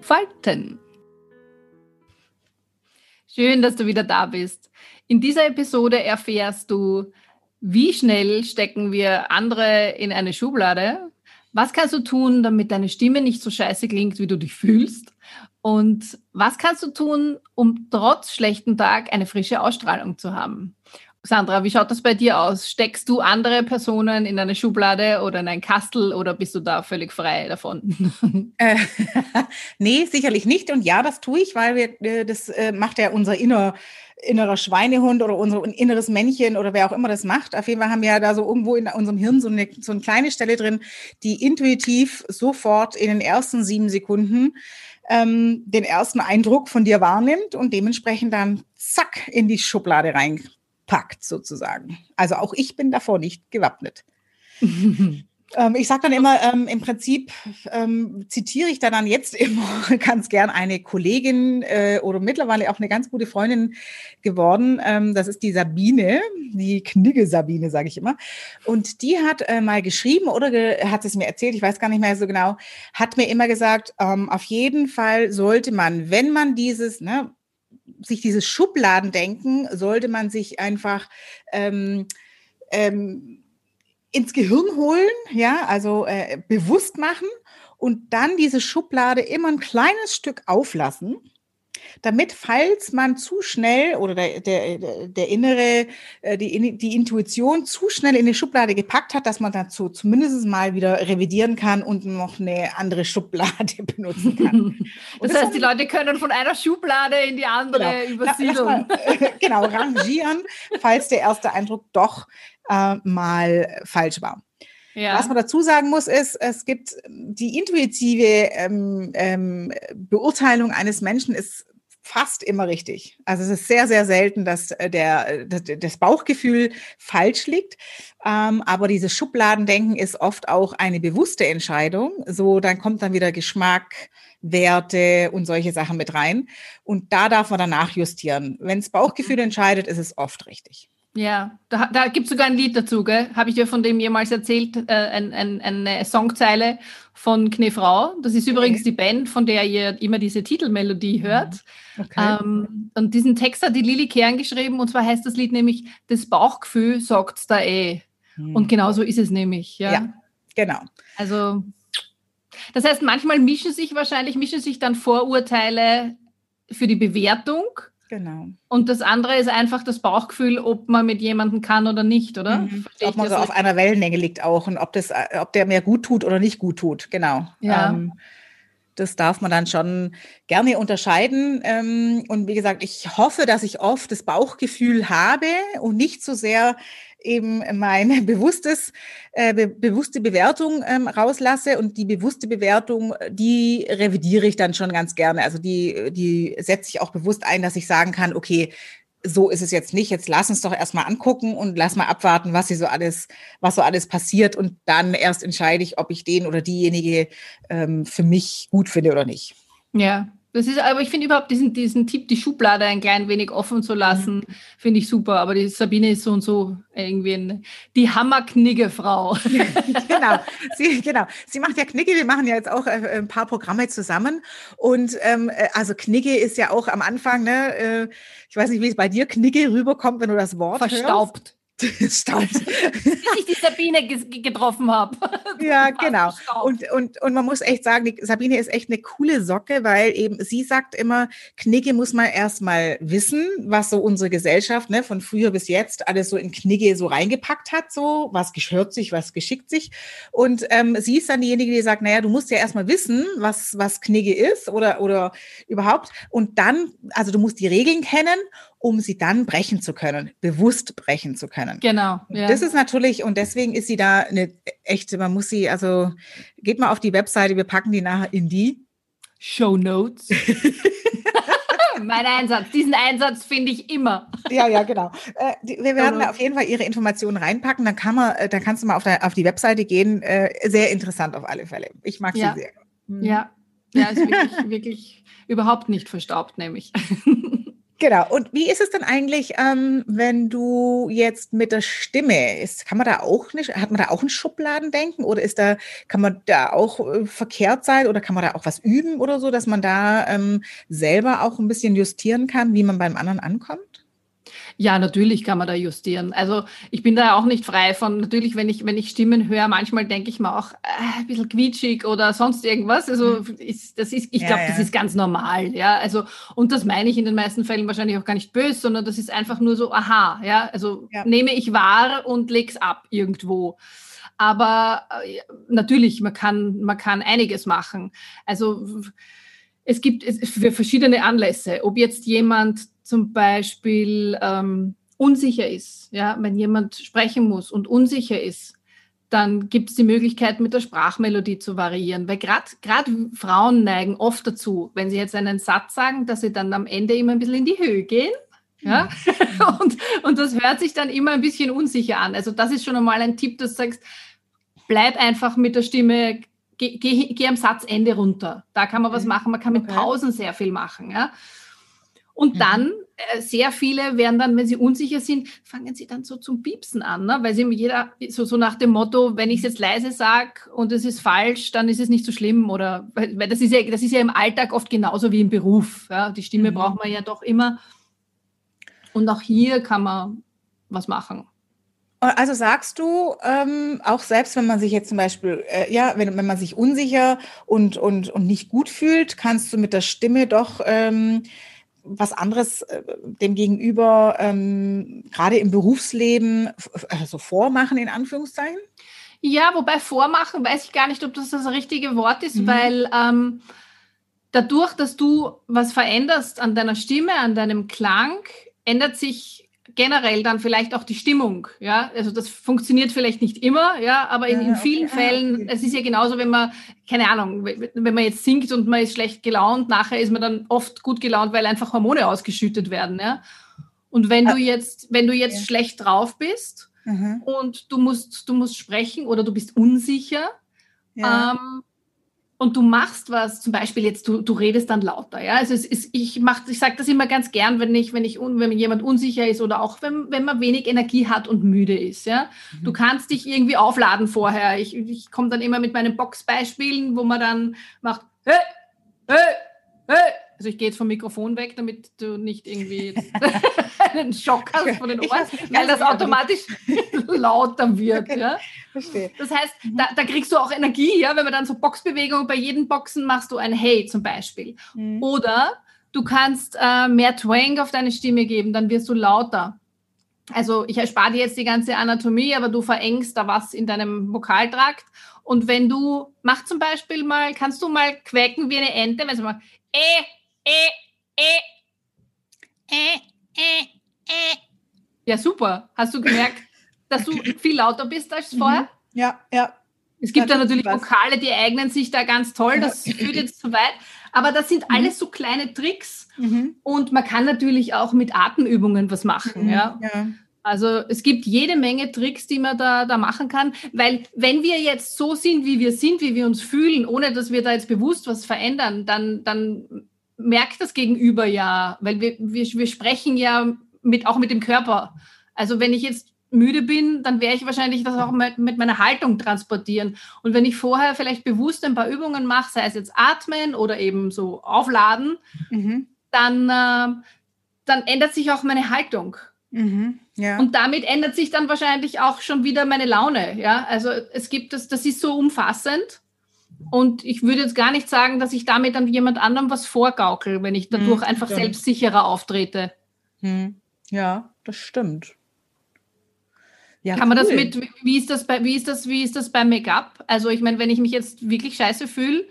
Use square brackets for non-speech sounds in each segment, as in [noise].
entfalten. Schön, dass du wieder da bist. In dieser Episode erfährst du, wie schnell stecken wir andere in eine Schublade? Was kannst du tun, damit deine Stimme nicht so scheiße klingt, wie du dich fühlst? Und was kannst du tun, um trotz schlechten Tag eine frische Ausstrahlung zu haben? Sandra, wie schaut das bei dir aus? Steckst du andere Personen in eine Schublade oder in ein Kastel oder bist du da völlig frei davon? [laughs] Äh, [laughs] nee, sicherlich nicht. Und ja, das tue ich, weil wir, äh, das äh, macht ja unser inner, innerer Schweinehund oder unser inneres Männchen oder wer auch immer das macht. Auf jeden Fall haben wir ja da so irgendwo in unserem Hirn so eine, so eine kleine Stelle drin, die intuitiv sofort in den ersten sieben Sekunden ähm, den ersten Eindruck von dir wahrnimmt und dementsprechend dann zack in die Schublade rein packt sozusagen. Also auch ich bin davor nicht gewappnet. [laughs] ähm, ich sage dann immer, ähm, im Prinzip ähm, zitiere ich dann, dann jetzt [laughs] immer ganz gern eine Kollegin äh, oder mittlerweile auch eine ganz gute Freundin geworden. Ähm, das ist die Sabine, die Knigge Sabine, sage ich immer. Und die hat äh, mal geschrieben oder ge hat es mir erzählt, ich weiß gar nicht mehr so genau, hat mir immer gesagt, ähm, auf jeden Fall sollte man, wenn man dieses, ne, sich dieses Schubladendenken sollte man sich einfach ähm, ähm, ins Gehirn holen, ja, also äh, bewusst machen und dann diese Schublade immer ein kleines Stück auflassen damit, falls man zu schnell oder der, der, der innere, äh, die, die Intuition zu schnell in die Schublade gepackt hat, dass man dazu zumindest mal wieder revidieren kann und noch eine andere Schublade [laughs] benutzen kann. [laughs] das, das heißt, die Leute können von einer Schublade in die andere genau. übersiedeln. Mal, [laughs] genau, rangieren, falls der erste Eindruck doch äh, mal falsch war. Ja. Was man dazu sagen muss, ist, es gibt die intuitive ähm, ähm, Beurteilung eines Menschen ist fast immer richtig. Also es ist sehr, sehr selten, dass äh, der, das Bauchgefühl falsch liegt. Ähm, aber dieses Schubladendenken ist oft auch eine bewusste Entscheidung. So, dann kommt dann wieder Geschmack, Werte und solche Sachen mit rein. Und da darf man danach justieren. Wenn das Bauchgefühl mhm. entscheidet, ist es oft richtig. Ja, da, da gibt es sogar ein Lied dazu, gell? Habe ich dir von dem jemals erzählt, äh, ein, ein, eine Songzeile von Knefrau. Das ist okay. übrigens die Band, von der ihr immer diese Titelmelodie mhm. hört. Okay. Ähm, und diesen Text hat die Lili Kern geschrieben und zwar heißt das Lied nämlich Das Bauchgefühl sagt's da eh. Mhm. Und genau so ist es nämlich. Ja, ja genau. Also, das heißt, manchmal mischen sich wahrscheinlich, mischen sich dann Vorurteile für die Bewertung Genau. Und das andere ist einfach das Bauchgefühl, ob man mit jemandem kann oder nicht, oder? Mhm. Ob man so auf einer Wellenlänge liegt auch und ob, das, ob der mir gut tut oder nicht gut tut, genau. Ja. Ähm, das darf man dann schon gerne unterscheiden. Ähm, und wie gesagt, ich hoffe, dass ich oft das Bauchgefühl habe und nicht so sehr eben meine [laughs] bewusstes, äh, be bewusste Bewertung ähm, rauslasse und die bewusste Bewertung, die revidiere ich dann schon ganz gerne. Also die, die setze ich auch bewusst ein, dass ich sagen kann, okay, so ist es jetzt nicht. Jetzt lass uns doch erstmal angucken und lass mal abwarten, was hier so alles, was so alles passiert. Und dann erst entscheide ich, ob ich den oder diejenige ähm, für mich gut finde oder nicht. Ja, das ist, aber ich finde überhaupt diesen, diesen Tipp, die Schublade ein klein wenig offen zu lassen, mhm. finde ich super. Aber die Sabine ist so und so irgendwie eine, die Hammerknigge-Frau. [laughs] genau, sie, genau. Sie macht ja Knigge. Wir machen ja jetzt auch äh, ein paar Programme zusammen. Und ähm, äh, also Knigge ist ja auch am Anfang, ne, äh, ich weiß nicht, wie es bei dir Knigge rüberkommt, wenn du das Wort Verstaubt. [laughs] Hörst. Staut. Bis ich die Sabine getroffen habe. [laughs] Ja, genau. Und, und, und man muss echt sagen, die Sabine ist echt eine coole Socke, weil eben sie sagt immer, Knigge muss man erstmal wissen, was so unsere Gesellschaft ne, von früher bis jetzt alles so in Knigge so reingepackt hat, so was gehört sich, was geschickt sich. Und ähm, sie ist dann diejenige, die sagt, naja, du musst ja erstmal wissen, was, was Knigge ist oder, oder überhaupt. Und dann, also du musst die Regeln kennen um sie dann brechen zu können, bewusst brechen zu können. Genau. Ja. Das ist natürlich, und deswegen ist sie da eine echte, man muss sie, also geht mal auf die Webseite, wir packen die nachher in die Show Notes. [laughs] mein Einsatz. Diesen Einsatz finde ich immer. Ja, ja, genau. Äh, die, wir werden da auf jeden Fall Ihre Informationen reinpacken. Dann kann man, äh, dann kannst du mal auf, der, auf die Webseite gehen. Äh, sehr interessant auf alle Fälle. Ich mag ja. sie sehr. Mhm. Ja, ja, ist wirklich, wirklich überhaupt nicht verstaubt, nämlich. Genau. Und wie ist es denn eigentlich, ähm, wenn du jetzt mit der Stimme ist? Kann man da auch nicht, hat man da auch ein Schubladendenken oder ist da, kann man da auch äh, verkehrt sein oder kann man da auch was üben oder so, dass man da ähm, selber auch ein bisschen justieren kann, wie man beim anderen ankommt? Ja, natürlich kann man da justieren. Also ich bin da auch nicht frei von, natürlich, wenn ich, wenn ich Stimmen höre, manchmal denke ich mir auch äh, ein bisschen quietschig oder sonst irgendwas. Also mhm. ist, das ist, ich glaube, ja, ja. das ist ganz normal. Ja, also, und das meine ich in den meisten Fällen wahrscheinlich auch gar nicht böse, sondern das ist einfach nur so, aha, ja, also ja. nehme ich wahr und leg's ab irgendwo. Aber äh, natürlich, man kann, man kann einiges machen. Also es gibt es für verschiedene Anlässe, ob jetzt jemand zum Beispiel ähm, unsicher ist, ja, wenn jemand sprechen muss und unsicher ist, dann gibt es die Möglichkeit, mit der Sprachmelodie zu variieren. Weil gerade Frauen neigen oft dazu, wenn sie jetzt einen Satz sagen, dass sie dann am Ende immer ein bisschen in die Höhe gehen. Ja? Mhm. [laughs] und, und das hört sich dann immer ein bisschen unsicher an. Also das ist schon einmal ein Tipp, dass du sagst, bleib einfach mit der Stimme, geh, geh, geh am Satzende runter. Da kann man was machen. Man kann mit Pausen sehr viel machen. Ja? Und mhm. dann, äh, sehr viele werden dann, wenn sie unsicher sind, fangen sie dann so zum Piepsen an, ne? weil sie jeder, so, so nach dem Motto, wenn ich es jetzt leise sage und es ist falsch, dann ist es nicht so schlimm. Oder weil, weil das ist ja, das ist ja im Alltag oft genauso wie im Beruf. Ja? Die Stimme mhm. braucht man ja doch immer. Und auch hier kann man was machen. Also sagst du, ähm, auch selbst wenn man sich jetzt zum Beispiel, äh, ja, wenn, wenn man sich unsicher und, und, und nicht gut fühlt, kannst du mit der Stimme doch ähm, was anderes äh, dem Gegenüber ähm, gerade im Berufsleben also vormachen, in Anführungszeichen? Ja, wobei vormachen weiß ich gar nicht, ob das das richtige Wort ist, mhm. weil ähm, dadurch, dass du was veränderst an deiner Stimme, an deinem Klang, ändert sich generell dann vielleicht auch die Stimmung. Ja, also das funktioniert vielleicht nicht immer, ja, aber in, in vielen okay. Fällen, es ist ja genauso, wenn man, keine Ahnung, wenn man jetzt singt und man ist schlecht gelaunt, nachher ist man dann oft gut gelaunt, weil einfach Hormone ausgeschüttet werden, ja. Und wenn du ah. jetzt, wenn du jetzt ja. schlecht drauf bist mhm. und du musst, du musst sprechen oder du bist unsicher, ja. ähm, und du machst was, zum Beispiel jetzt, du, du redest dann lauter, ja. Also es ist, ich mach, ich sage das immer ganz gern, wenn ich, wenn ich, wenn jemand unsicher ist oder auch wenn, wenn man wenig Energie hat und müde ist, ja. Mhm. Du kannst dich irgendwie aufladen vorher. Ich, ich komme dann immer mit meinen Boxbeispielen, wo man dann macht, hey, hey, hey, also ich gehe jetzt vom Mikrofon weg, damit du nicht irgendwie [laughs] einen Schock hast von den Ohren, weil das automatisch [laughs] lauter wird. Okay. Ja? Verstehe. Das heißt, mhm. da, da, kriegst du auch Energie, ja, wenn man dann so Boxbewegungen bei jedem Boxen machst du ein Hey zum Beispiel. Mhm. Oder du kannst äh, mehr Twang auf deine Stimme geben, dann wirst du lauter. Also ich erspare dir jetzt die ganze Anatomie, aber du verengst da was in deinem Vokaltrakt. Und wenn du, mach zum Beispiel mal, kannst du mal quäken wie eine Ente, wenn du mal, eh, äh, äh, äh, äh, äh. Ja, super. Hast du gemerkt, dass du viel lauter bist als vorher? Mhm. Ja, ja. Es gibt da natürlich. Vokale, die eignen sich da ganz toll. Das führt jetzt zu weit. Aber das sind mhm. alles so kleine Tricks. Mhm. Und man kann natürlich auch mit Atemübungen was machen. Mhm. Ja. ja. Also es gibt jede Menge Tricks, die man da, da machen kann, weil wenn wir jetzt so sind, wie wir sind, wie wir uns fühlen, ohne dass wir da jetzt bewusst was verändern, dann, dann merkt das Gegenüber ja, weil wir, wir, wir sprechen ja mit, auch mit dem Körper. Also wenn ich jetzt müde bin, dann werde ich wahrscheinlich das auch mit, mit, meiner Haltung transportieren. Und wenn ich vorher vielleicht bewusst ein paar Übungen mache, sei es jetzt atmen oder eben so aufladen, mhm. dann, äh, dann ändert sich auch meine Haltung. Mhm. Ja. Und damit ändert sich dann wahrscheinlich auch schon wieder meine Laune. Ja, also es gibt das, das ist so umfassend. Und ich würde jetzt gar nicht sagen, dass ich damit an jemand anderem was vorgaukel, wenn ich dadurch hm, einfach stimmt. selbstsicherer auftrete. Hm. Ja, das stimmt. Ja, Kann man das mit, wie ist das bei, wie ist das, wie ist das beim Make-up? Also ich meine, wenn ich mich jetzt wirklich scheiße fühle,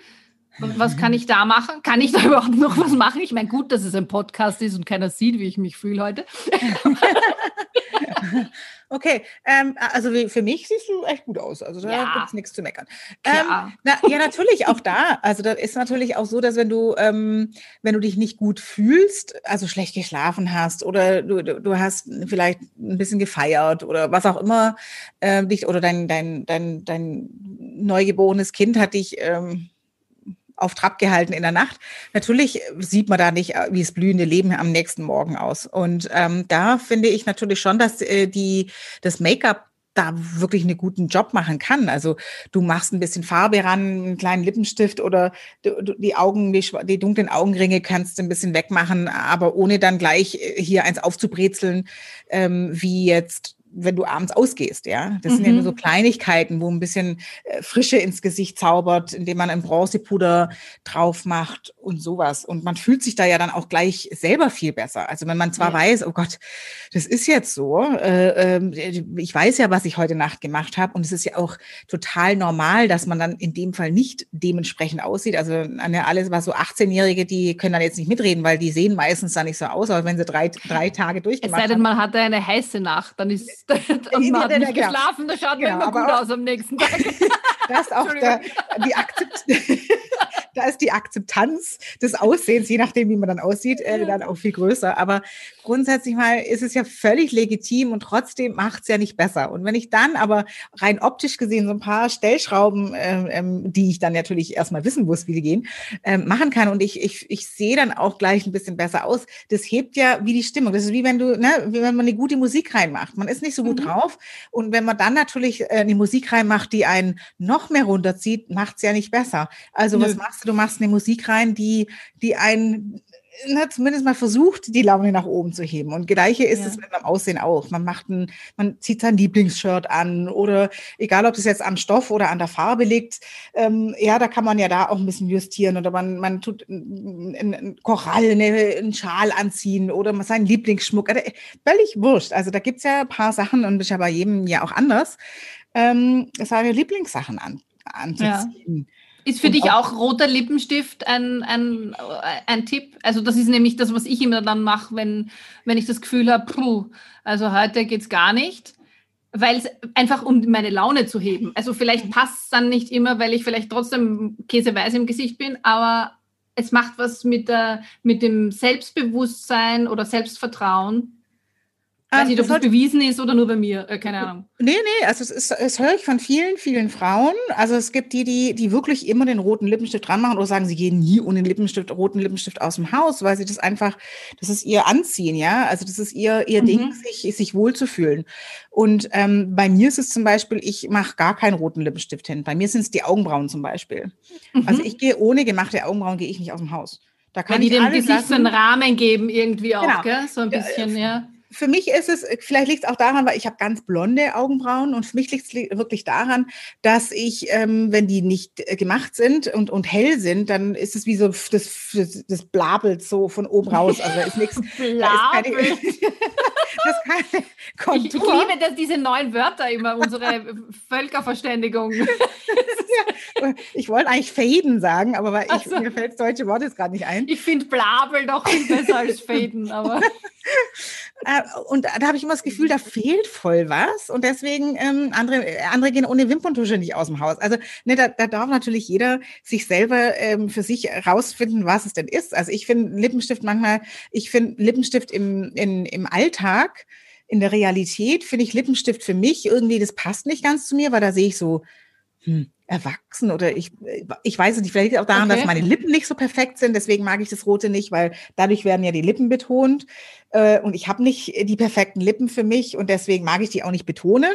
Was kann ich da machen? Kann ich da [laughs] überhaupt noch was machen? Ich meine, gut, dass es ein Podcast ist und keiner sieht, wie ich mich fühle heute. [laughs] Okay, ähm, also für mich siehst du echt gut aus. Also da ja. gibt es nichts zu meckern. Ähm, na, ja, natürlich auch da. Also da ist natürlich auch so, dass wenn du, ähm, wenn du dich nicht gut fühlst, also schlecht geschlafen hast oder du, du hast vielleicht ein bisschen gefeiert oder was auch immer äh, dich oder dein, dein, dein, dein neugeborenes Kind hat dich ähm, auf Trab gehalten in der Nacht. Natürlich sieht man da nicht, äh, wie es blühende Leben am nächsten Morgen aus. Und ähm, da finde ich natürlich schon, dass äh, die, das Make-up da wirklich einen guten Job machen kann. Also du machst ein bisschen Farbe ran, einen kleinen Lippenstift oder du, die Augen, die, die, dunklen Augenringe kannst du ein bisschen wegmachen, aber ohne dann gleich äh, hier eins aufzubrezeln, ähm, wie jetzt wenn du abends ausgehst, ja. Das mhm. sind ja nur so mhm. Kleinigkeiten, wo ein bisschen äh, Frische ins Gesicht zaubert, indem man ein Bronzepuder drauf macht und sowas. Und man fühlt sich da ja dann auch gleich selber viel besser. Also wenn man zwar ja. weiß, oh Gott, das ist jetzt so, äh, äh, ich weiß ja, was ich heute Nacht gemacht habe und es ist ja auch total normal, dass man dann in dem Fall nicht dementsprechend aussieht. Also alles, was so 18-Jährige, die können dann jetzt nicht mitreden, weil die sehen meistens da nicht so aus, aber wenn sie drei, drei [laughs] Tage durchgemacht haben. Es sei denn, man hatte eine heiße Nacht, dann ist und man hat nicht geschlafen, das schaut genau, immer gut aus am nächsten Tag. [laughs] das ist auch der, die Akzept da ist die Akzeptanz des Aussehens, je nachdem, wie man dann aussieht, äh, dann auch viel größer. Aber grundsätzlich mal ist es ja völlig legitim und trotzdem macht es ja nicht besser. Und wenn ich dann aber rein optisch gesehen so ein paar Stellschrauben, ähm, ähm, die ich dann natürlich erstmal wissen muss, wie die gehen, ähm, machen kann und ich, ich, ich sehe dann auch gleich ein bisschen besser aus, das hebt ja wie die Stimmung. Das ist wie wenn du, ne, wie wenn man eine gute Musik reinmacht. Man ist nicht so gut mhm. drauf und wenn man dann natürlich äh, eine Musik reinmacht, die einen noch mehr runterzieht, macht es ja nicht besser. Also Nö. was machst du? Du machst eine Musik rein, die, die einen na, zumindest mal versucht, die Laune nach oben zu heben. Und gleiche ist ja. es mit dem Aussehen auch. Man macht ein, man zieht sein Lieblingsshirt an oder egal, ob es jetzt am Stoff oder an der Farbe liegt, ähm, ja, da kann man ja da auch ein bisschen justieren oder man, man tut einen Korall, eine, einen Schal anziehen oder seinen Lieblingsschmuck. Also, völlig wurscht. Also da gibt's ja ein paar Sachen und das ist ja bei jedem ja auch anders, ähm, seine Lieblingssachen an, anzuziehen. Ja. Ist für dich auch, roter Lippenstift ein, ein, ein Tipp? Also das ist nämlich das, was ich immer dann mache, wenn, wenn ich das Gefühl habe, puh, also heute geht es gar nicht, weil es einfach um meine Laune zu heben. Also vielleicht mhm. passt es dann nicht immer, weil ich vielleicht trotzdem käseweiß im Gesicht bin, aber es macht was mit, der, mit dem Selbstbewusstsein oder Selbstvertrauen Weiß nicht, ob das bewiesen ist oder nur bei mir, äh, keine Ahnung. Nee, nee, also es ist, es höre ich von vielen, vielen Frauen. Also es gibt die, die, die wirklich immer den roten Lippenstift dran machen oder sagen, sie gehen nie ohne den Lippenstift, roten Lippenstift aus dem Haus, weil sie das einfach, das ist ihr Anziehen, ja. Also das ist ihr, ihr mhm. Ding, sich, sich wohlzufühlen. Und ähm, bei mir ist es zum Beispiel, ich mache gar keinen roten Lippenstift hin. Bei mir sind es die Augenbrauen zum Beispiel. Mhm. Also ich gehe ohne gemachte Augenbrauen, gehe ich nicht aus dem Haus. Da kann Weil die dem Gesicht so einen Rahmen geben irgendwie auch, genau. gell? So ein bisschen, ja. ja für mich ist es, vielleicht liegt es auch daran, weil ich habe ganz blonde Augenbrauen und für mich liegt es wirklich daran, dass ich, ähm, wenn die nicht äh, gemacht sind und, und hell sind, dann ist es wie so das, das, das Blabelt so von oben raus. Also ist nichts. [laughs] keine, [laughs] das keine Kontur. Ich, ich liebe das, diese neuen Wörter immer, unsere [laughs] Völkerverständigung. ja, ich wollte eigentlich Faden sagen, aber ich, so. mir fällt das deutsche Wort jetzt gerade nicht ein. Ich finde Blabel doch viel besser als Faden, aber. Äh, und da habe ich immer das Gefühl, da fehlt voll was. Und deswegen, ähm, andere, andere gehen ohne Wimperntusche nicht aus dem Haus. Also ne, da, da darf natürlich jeder sich selber ähm, für sich rausfinden, was es denn ist. Also ich finde Lippenstift manchmal, ich finde Lippenstift im, in, im Alltag, in der Realität, finde ich Lippenstift für mich irgendwie, das passt nicht ganz zu mir, weil da sehe ich so, hm, erwachsen oder ich, ich weiß es nicht, vielleicht auch daran, okay. dass meine Lippen nicht so perfekt sind, deswegen mag ich das Rote nicht, weil dadurch werden ja die Lippen betont äh, und ich habe nicht die perfekten Lippen für mich und deswegen mag ich die auch nicht betonen.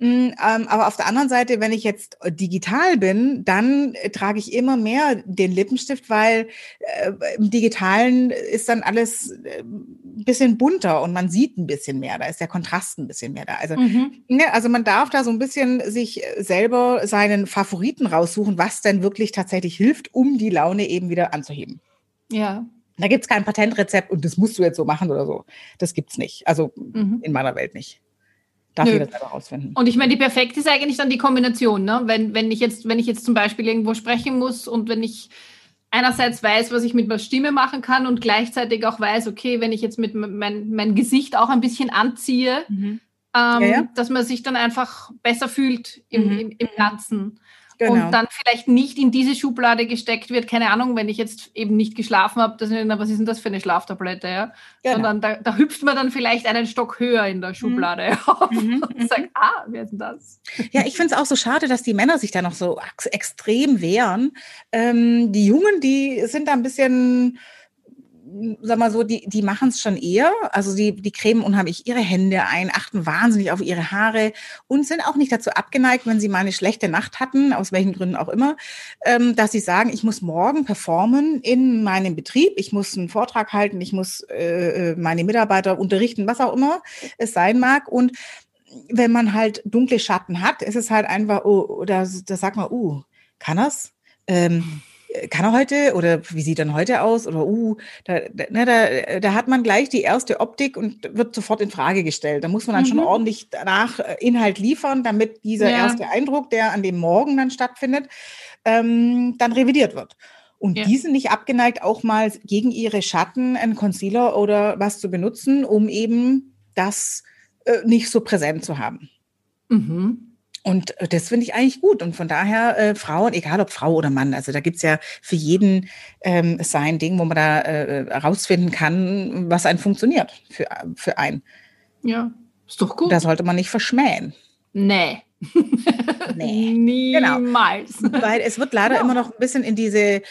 Mm, ähm, aber auf der anderen Seite, wenn ich jetzt äh, digital bin, dann äh, trage ich immer mehr den Lippenstift, weil äh, im Digitalen ist dann alles äh, ein bisschen bunter und man sieht ein bisschen mehr. Da ist der Kontrast ein bisschen mehr da. Also, mhm. ne, also man darf da so ein bisschen sich selber seinen Favoriten raussuchen, was denn wirklich tatsächlich hilft, um die Laune eben wieder anzuheben. Ja. Da gibt es kein Patentrezept und das musst du jetzt so machen oder so. Das gibt's nicht. Also mhm. in meiner Welt nicht. Darf Nö. jeder selber rausfinden. Und ich meine, die perfekte ist eigentlich dann die Kombination, ne? Wenn, wenn ich jetzt, wenn ich jetzt zum Beispiel irgendwo sprechen muss und wenn ich einerseits weiß, was ich mit meiner Stimme machen kann und gleichzeitig auch weiß, okay, wenn ich jetzt mit mein, mein Gesicht auch ein bisschen anziehe, mhm. ähm, ja, ja. dass man sich dann einfach besser fühlt im, mhm. im, im Ganzen. Genau. Und dann vielleicht nicht in diese Schublade gesteckt wird, keine Ahnung, wenn ich jetzt eben nicht geschlafen habe, das, was ist denn das für eine Schlaftablette, ja? Genau. Sondern da, da, hüpft man dann vielleicht einen Stock höher in der mhm. Schublade mhm. auf mhm. und [laughs] sagt, ah, wer ist denn das? Ja, ich finde es auch so schade, dass die Männer sich da noch so extrem wehren. Ähm, die Jungen, die sind da ein bisschen sag mal so, die, die machen es schon eher. Also die, die cremen unheimlich ihre Hände ein, achten wahnsinnig auf ihre Haare und sind auch nicht dazu abgeneigt, wenn sie mal eine schlechte Nacht hatten, aus welchen Gründen auch immer, ähm, dass sie sagen, ich muss morgen performen in meinem Betrieb, ich muss einen Vortrag halten, ich muss äh, äh meine Mitarbeiter unterrichten, was auch immer es sein mag. Und wenn man halt dunkle Schatten hat, ist es halt einfach, oh, da, da sagt man, uh, kann das? Ähm, kann er heute oder wie sieht er heute aus oder uh, da, da, ne, da, da hat man gleich die erste Optik und wird sofort in Frage gestellt. Da muss man dann mhm. schon ordentlich danach äh, Inhalt liefern, damit dieser ja. erste Eindruck, der an dem Morgen dann stattfindet, ähm, dann revidiert wird. Und ja. die sind nicht abgeneigt, auch mal gegen ihre Schatten einen Concealer oder was zu benutzen, um eben das äh, nicht so präsent zu haben. Mhm. Und äh, das finde ich eigentlich gut. Und von daher, äh, Frauen, egal ob Frau oder Mann, also da gibt's ja für jeden ähm, sein Ding, wo man da äh, herausfinden kann, was einen funktioniert für, für einen. Ja, ist doch gut. Da sollte man nicht verschmähen. Nee. [laughs] nee. Niemals. Genau. Weil es wird leider ja. immer noch ein bisschen in diese äh,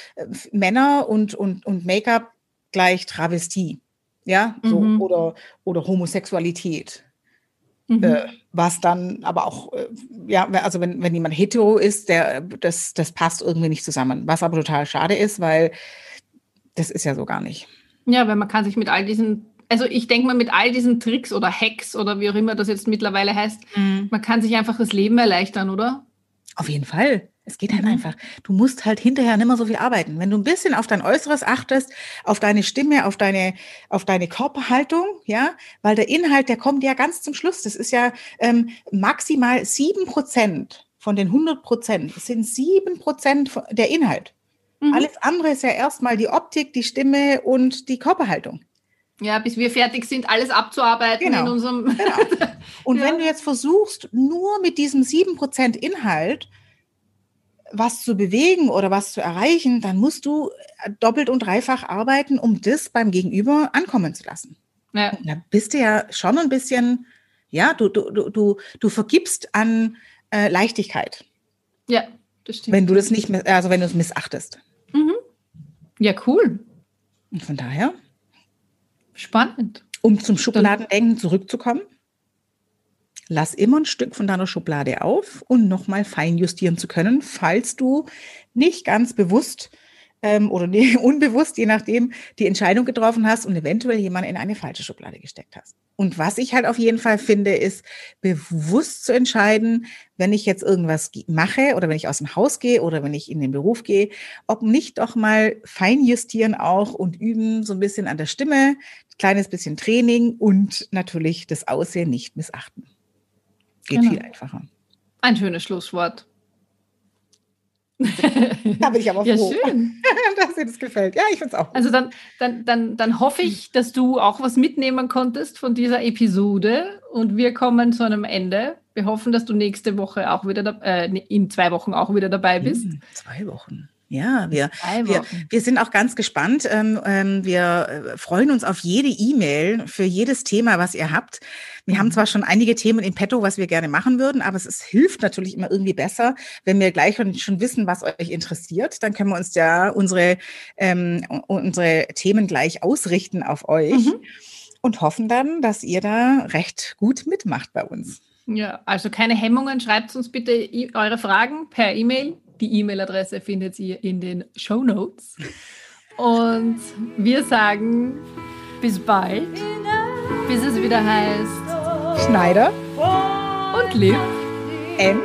Männer und, und, und Make-up gleich Travestie. Ja, so, mhm. oder, oder Homosexualität. Mhm. Äh, was dann aber auch, äh, ja, also wenn, wenn jemand hetero ist, der, das, das passt irgendwie nicht zusammen. Was aber total schade ist, weil das ist ja so gar nicht. Ja, weil man kann sich mit all diesen, also ich denke mal, mit all diesen Tricks oder Hacks oder wie auch immer das jetzt mittlerweile heißt, mhm. man kann sich einfach das Leben erleichtern, oder? Auf jeden Fall. Es geht halt mhm. einfach. Du musst halt hinterher nicht mehr so viel arbeiten. Wenn du ein bisschen auf dein Äußeres achtest, auf deine Stimme, auf deine, auf deine Körperhaltung, ja, weil der Inhalt, der kommt ja ganz zum Schluss. Das ist ja ähm, maximal sieben Prozent von den 100 Prozent. Das sind sieben Prozent der Inhalt. Mhm. Alles andere ist ja erstmal die Optik, die Stimme und die Körperhaltung. Ja, bis wir fertig sind, alles abzuarbeiten genau. in unserem. Genau. [laughs] Und ja. wenn du jetzt versuchst, nur mit diesem sieben Prozent Inhalt was zu bewegen oder was zu erreichen, dann musst du doppelt und dreifach arbeiten, um das beim Gegenüber ankommen zu lassen. Ja. Da bist du ja schon ein bisschen, ja, du, du, du, du vergibst an äh, Leichtigkeit. Ja, das stimmt. Wenn du das nicht, also wenn du es missachtest. Mhm. Ja, cool. Und von daher. Spannend. Um zum Schubladendenken zurückzukommen lass immer ein Stück von deiner Schublade auf und nochmal fein justieren zu können, falls du nicht ganz bewusst ähm, oder nee, [laughs] unbewusst, je nachdem, die Entscheidung getroffen hast und eventuell jemanden in eine falsche Schublade gesteckt hast. Und was ich halt auf jeden Fall finde, ist bewusst zu entscheiden, wenn ich jetzt irgendwas mache oder wenn ich aus dem Haus gehe oder wenn ich in den Beruf gehe, ob nicht doch mal fein justieren auch und üben, so ein bisschen an der Stimme, kleines bisschen Training und natürlich das Aussehen nicht missachten. Geht genau. viel einfacher. Ein schönes Schlusswort. [laughs] da bin ich aber froh, ja, schön. [laughs] dass dir das gefällt. Ja, ich finde es auch. Gut. Also dann, dann, dann, dann hoffe ich, dass du auch was mitnehmen konntest von dieser Episode und wir kommen zu einem Ende. Wir hoffen, dass du nächste Woche auch wieder, äh, in zwei Wochen auch wieder dabei bist. In zwei Wochen. Ja, wir, wir, wir sind auch ganz gespannt. Ähm, ähm, wir äh, freuen uns auf jede E-Mail für jedes Thema, was ihr habt. Wir mhm. haben zwar schon einige Themen in petto, was wir gerne machen würden, aber es ist, hilft natürlich immer irgendwie besser, wenn wir gleich schon wissen, was euch interessiert. Dann können wir uns ja unsere, ähm, unsere Themen gleich ausrichten auf euch mhm. und hoffen dann, dass ihr da recht gut mitmacht bei uns. Ja, also keine Hemmungen. Schreibt uns bitte eure Fragen per E-Mail die E-Mail-Adresse findet ihr in den Show Notes. Und wir sagen bis bald, bis es wieder heißt Schneider und Liv and.